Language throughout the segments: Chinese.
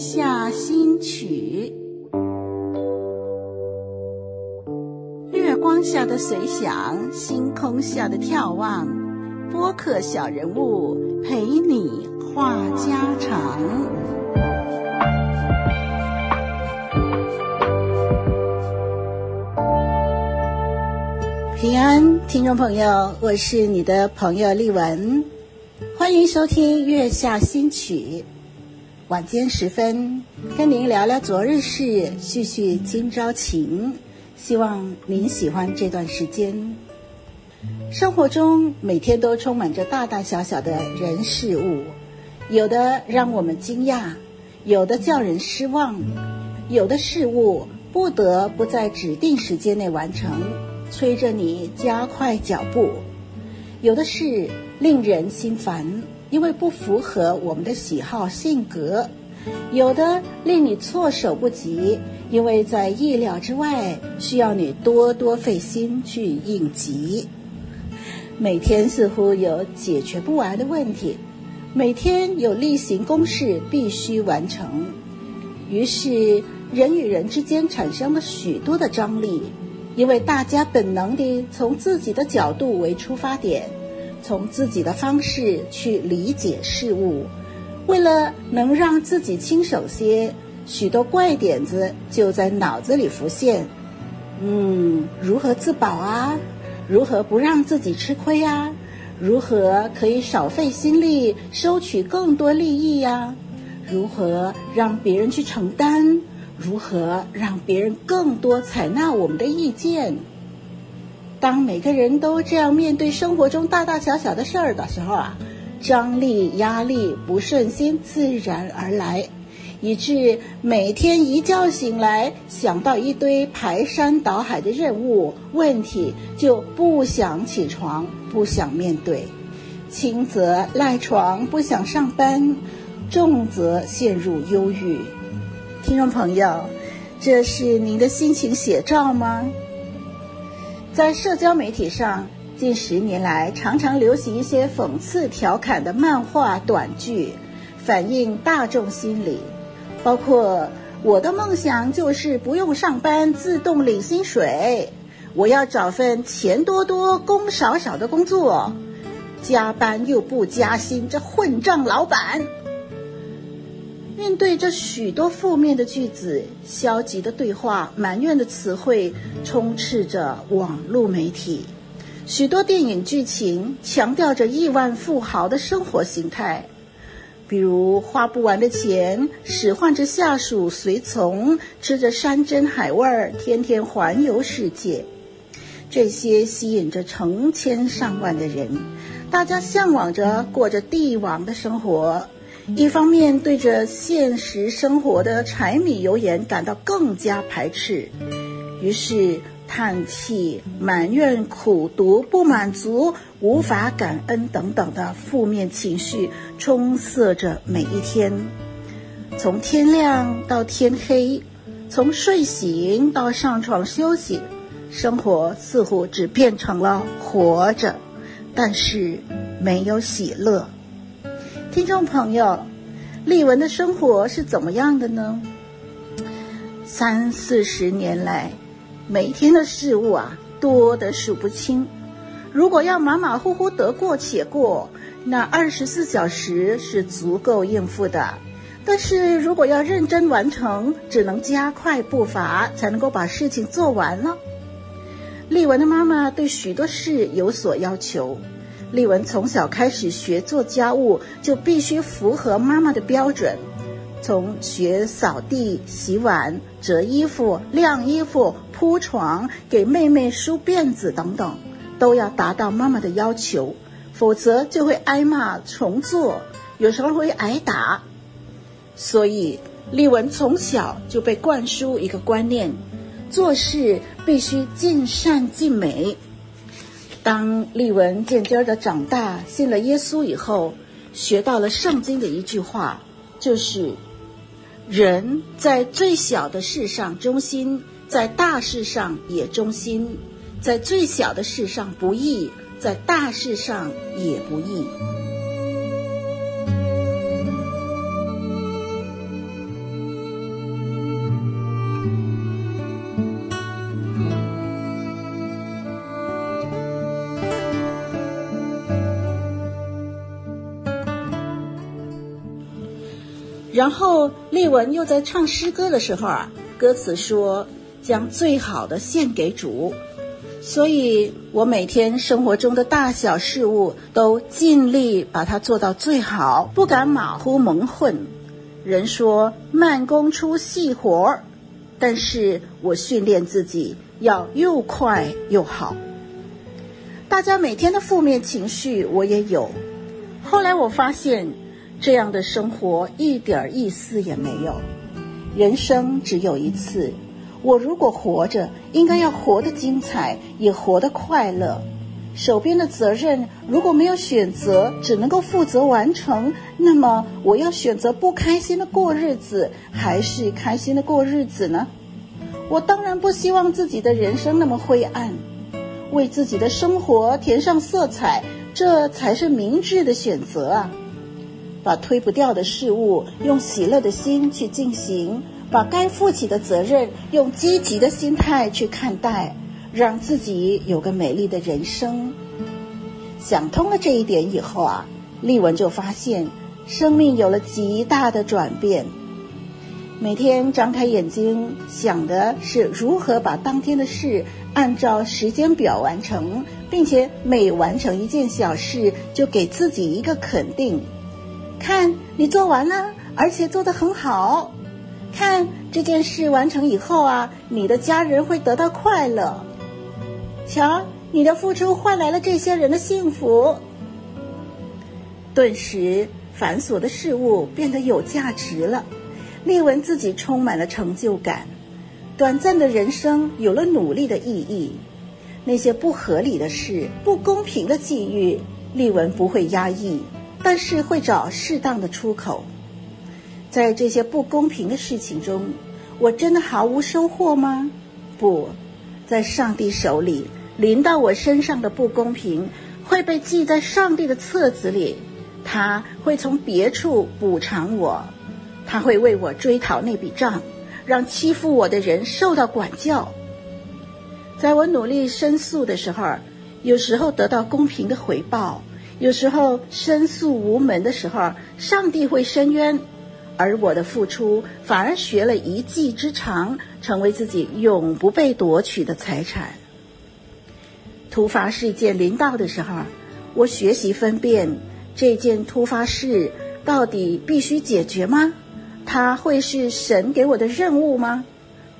下新曲，月光下的随想，星空下的眺望，播客小人物陪你话家常。平安，听众朋友，我是你的朋友丽文，欢迎收听月下新曲。晚间时分，跟您聊聊昨日事，叙叙今朝情。希望您喜欢这段时间。生活中每天都充满着大大小小的人事物，有的让我们惊讶，有的叫人失望，有的事物不得不在指定时间内完成，催着你加快脚步；有的事令人心烦。因为不符合我们的喜好性格，有的令你措手不及，因为在意料之外，需要你多多费心去应急。每天似乎有解决不完的问题，每天有例行公事必须完成，于是人与人之间产生了许多的张力，因为大家本能地从自己的角度为出发点。从自己的方式去理解事物，为了能让自己轻省些，许多怪点子就在脑子里浮现。嗯，如何自保啊？如何不让自己吃亏啊？如何可以少费心力收取更多利益呀？如何让别人去承担？如何让别人更多采纳我们的意见？当每个人都这样面对生活中大大小小的事儿的时候啊，张力、压力、不顺心自然而来，以致每天一觉醒来，想到一堆排山倒海的任务问题，就不想起床，不想面对，轻则赖床不想上班，重则陷入忧郁。听众朋友，这是您的心情写照吗？在社交媒体上，近十年来常常流行一些讽刺调侃的漫画短剧，反映大众心理，包括“我的梦想就是不用上班，自动领薪水”，“我要找份钱多多、工少少的工作”，“加班又不加薪，这混账老板”。面对这许多负面的句子、消极的对话、埋怨的词汇，充斥着网络媒体。许多电影剧情强调着亿万富豪的生活形态，比如花不完的钱，使唤着下属随从，吃着山珍海味，天天环游世界。这些吸引着成千上万的人，大家向往着过着帝王的生活。一方面对着现实生活的柴米油盐感到更加排斥，于是叹气、埋怨、苦读、不满足、无法感恩等等的负面情绪充塞着每一天。从天亮到天黑，从睡醒到上床休息，生活似乎只变成了活着，但是没有喜乐。听众朋友，丽文的生活是怎么样的呢？三四十年来，每天的事物啊多得数不清。如果要马马虎虎得过且过，那二十四小时是足够应付的。但是如果要认真完成，只能加快步伐，才能够把事情做完了。丽文的妈妈对许多事有所要求。丽文从小开始学做家务，就必须符合妈妈的标准。从学扫地、洗碗、折衣服、晾衣服、铺床、给妹妹梳辫子等等，都要达到妈妈的要求，否则就会挨骂重做，有时候会挨打。所以，丽文从小就被灌输一个观念：做事必须尽善尽美。当丽文渐渐的长大，信了耶稣以后，学到了圣经的一句话，就是：人在最小的事上忠心，在大事上也忠心；在最小的事上不易，在大事上也不易。然后丽文又在唱诗歌的时候啊，歌词说将最好的献给主。所以我每天生活中的大小事物都尽力把它做到最好，不敢马虎蒙混。人说慢工出细活儿，但是我训练自己要又快又好。大家每天的负面情绪我也有，后来我发现这样的生活一点意思也没有。人生只有一次。我如果活着，应该要活得精彩，也活得快乐。手边的责任如果没有选择，只能够负责完成，那么我要选择不开心的过日子，还是开心的过日子呢？我当然不希望自己的人生那么灰暗，为自己的生活填上色彩，这才是明智的选择啊！把推不掉的事物，用喜乐的心去进行。把该负起的责任用积极的心态去看待，让自己有个美丽的人生。想通了这一点以后啊，丽文就发现生命有了极大的转变。每天张开眼睛想的是如何把当天的事按照时间表完成，并且每完成一件小事就给自己一个肯定，看你做完了，而且做得很好。看这件事完成以后啊，你的家人会得到快乐。瞧，你的付出换来了这些人的幸福。顿时，繁琐的事物变得有价值了。丽文自己充满了成就感，短暂的人生有了努力的意义。那些不合理的事、不公平的际遇，丽文不会压抑，但是会找适当的出口。在这些不公平的事情中，我真的毫无收获吗？不，在上帝手里，临到我身上的不公平会被记在上帝的册子里，他会从别处补偿我，他会为我追讨那笔账，让欺负我的人受到管教。在我努力申诉的时候，有时候得到公平的回报，有时候申诉无门的时候，上帝会伸冤。而我的付出反而学了一技之长，成为自己永不被夺取的财产。突发事件临到的时候，我学习分辨这件突发事到底必须解决吗？它会是神给我的任务吗？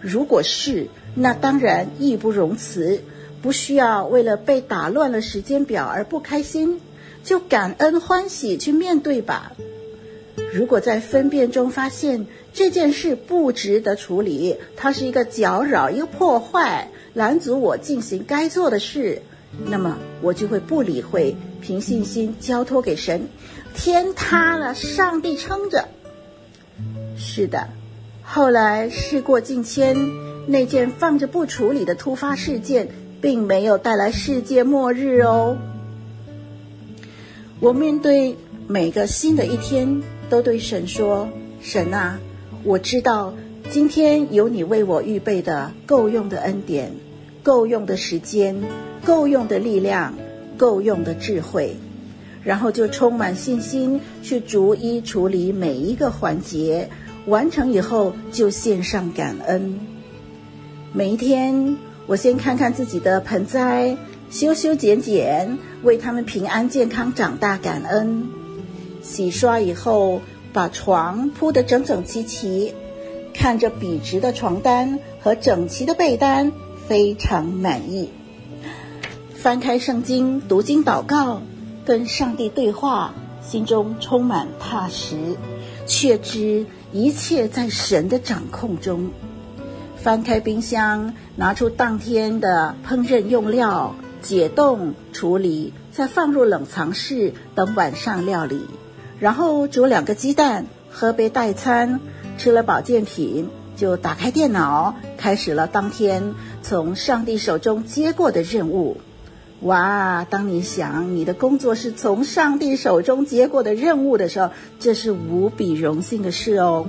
如果是，那当然义不容辞，不需要为了被打乱了时间表而不开心，就感恩欢喜去面对吧。如果在分辨中发现这件事不值得处理，它是一个搅扰、一个破坏，拦阻我进行该做的事，那么我就会不理会，凭信心交托给神。天塌了，上帝撑着。是的，后来事过境迁，那件放着不处理的突发事件，并没有带来世界末日哦。我面对每个新的一天。都对神说：“神啊，我知道今天有你为我预备的够用的恩典、够用的时间、够用的力量、够用的智慧。”然后就充满信心去逐一处理每一个环节，完成以后就献上感恩。每一天，我先看看自己的盆栽，修修剪剪，为他们平安健康长大感恩。洗刷以后，把床铺得整整齐齐，看着笔直的床单和整齐的被单，非常满意。翻开圣经，读经祷告，跟上帝对话，心中充满踏实，确知一切在神的掌控中。翻开冰箱，拿出当天的烹饪用料，解冻处理，再放入冷藏室，等晚上料理。然后煮两个鸡蛋，喝杯代餐，吃了保健品，就打开电脑，开始了当天从上帝手中接过的任务。哇！当你想你的工作是从上帝手中接过的任务的时候，这是无比荣幸的事哦。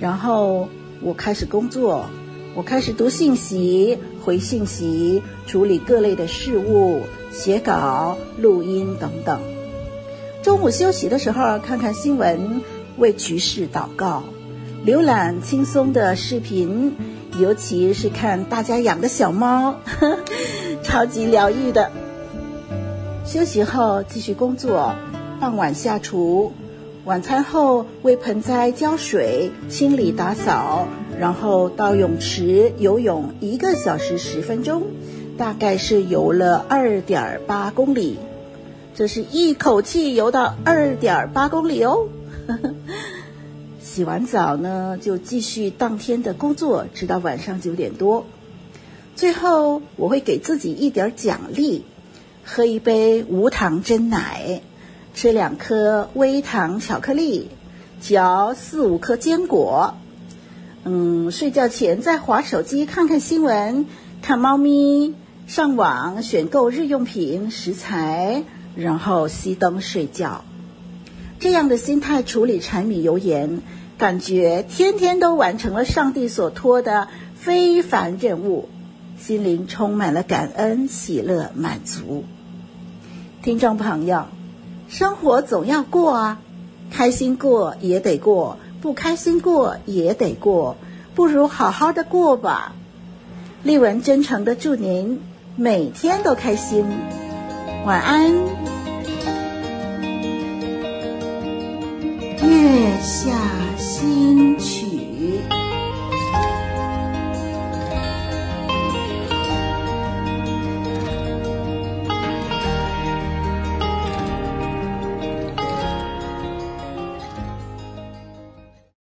然后我开始工作，我开始读信息、回信息、处理各类的事务、写稿、录音等等。中午休息的时候，看看新闻，为局势祷告，浏览轻松的视频，尤其是看大家养的小猫，呵，超级疗愈的。休息后继续工作，傍晚下厨，晚餐后为盆栽浇水、清理打扫，然后到泳池游泳一个小时十分钟，大概是游了二点八公里。这是一口气游到二点八公里哦。洗完澡呢，就继续当天的工作，直到晚上九点多。最后我会给自己一点奖励，喝一杯无糖真奶，吃两颗微糖巧克力，嚼四五颗坚果。嗯，睡觉前再滑手机看看新闻，看猫咪，上网选购日用品食材。然后熄灯睡觉，这样的心态处理柴米油盐，感觉天天都完成了上帝所托的非凡任务，心灵充满了感恩、喜乐、满足。听众朋友，生活总要过啊，开心过也得过，不开心过也得过，不如好好的过吧。丽文真诚的祝您每天都开心，晚安。月下新曲。